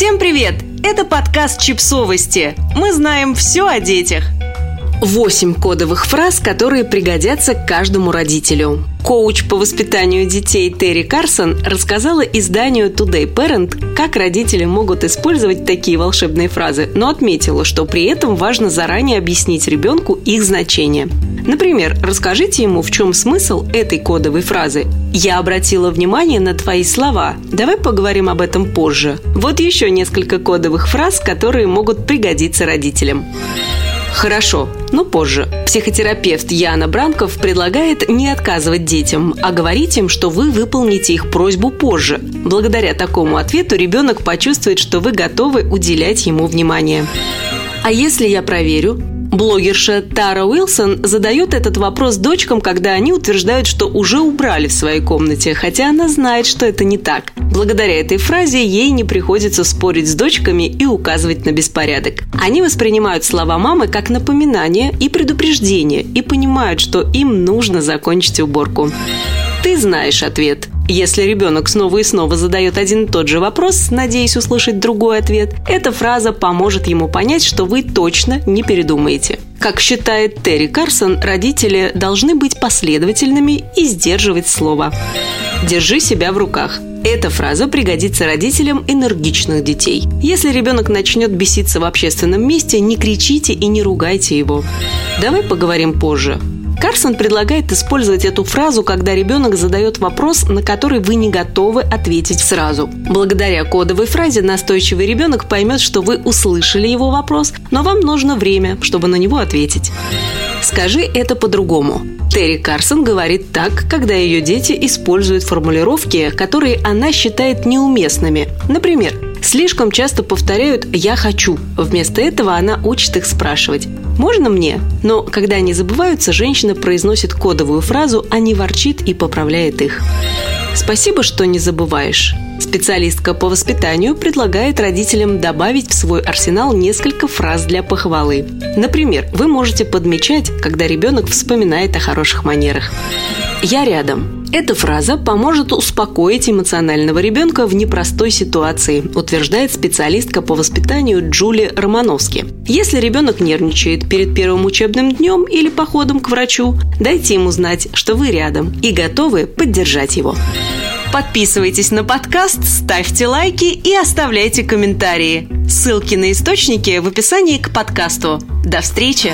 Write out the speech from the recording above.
Всем привет! Это подкаст «Чипсовости». Мы знаем все о детях. Восемь кодовых фраз, которые пригодятся каждому родителю. Коуч по воспитанию детей Терри Карсон рассказала изданию Today Parent, как родители могут использовать такие волшебные фразы, но отметила, что при этом важно заранее объяснить ребенку их значение. Например, расскажите ему, в чем смысл этой кодовой фразы. «Я обратила внимание на твои слова. Давай поговорим об этом позже». Вот еще несколько кодовых фраз, которые могут пригодиться родителям. Хорошо, но позже. Психотерапевт Яна Бранков предлагает не отказывать детям, а говорить им, что вы выполните их просьбу позже. Благодаря такому ответу ребенок почувствует, что вы готовы уделять ему внимание. А если я проверю? Блогерша Тара Уилсон задает этот вопрос дочкам, когда они утверждают, что уже убрали в своей комнате, хотя она знает, что это не так. Благодаря этой фразе ей не приходится спорить с дочками и указывать на беспорядок. Они воспринимают слова мамы как напоминание и предупреждение и понимают, что им нужно закончить уборку. Ты знаешь ответ. Если ребенок снова и снова задает один и тот же вопрос, надеясь услышать другой ответ, эта фраза поможет ему понять, что вы точно не передумаете. Как считает Терри Карсон, родители должны быть последовательными и сдерживать слово. Держи себя в руках. Эта фраза пригодится родителям энергичных детей. Если ребенок начнет беситься в общественном месте, не кричите и не ругайте его. Давай поговорим позже. Карсон предлагает использовать эту фразу, когда ребенок задает вопрос, на который вы не готовы ответить сразу. Благодаря кодовой фразе настойчивый ребенок поймет, что вы услышали его вопрос, но вам нужно время, чтобы на него ответить. Скажи это по-другому. Терри Карсон говорит так, когда ее дети используют формулировки, которые она считает неуместными. Например, слишком часто повторяют «я хочу». Вместо этого она учит их спрашивать «можно мне?». Но когда они забываются, женщина произносит кодовую фразу, а не ворчит и поправляет их. Спасибо, что не забываешь. Специалистка по воспитанию предлагает родителям добавить в свой арсенал несколько фраз для похвалы. Например, вы можете подмечать, когда ребенок вспоминает о хороших манерах. «Я рядом». Эта фраза поможет успокоить эмоционального ребенка в непростой ситуации, утверждает специалистка по воспитанию Джули Романовски. Если ребенок нервничает перед первым учебным днем или походом к врачу, дайте ему знать, что вы рядом и готовы поддержать его. Подписывайтесь на подкаст, ставьте лайки и оставляйте комментарии. Ссылки на источники в описании к подкасту. До встречи!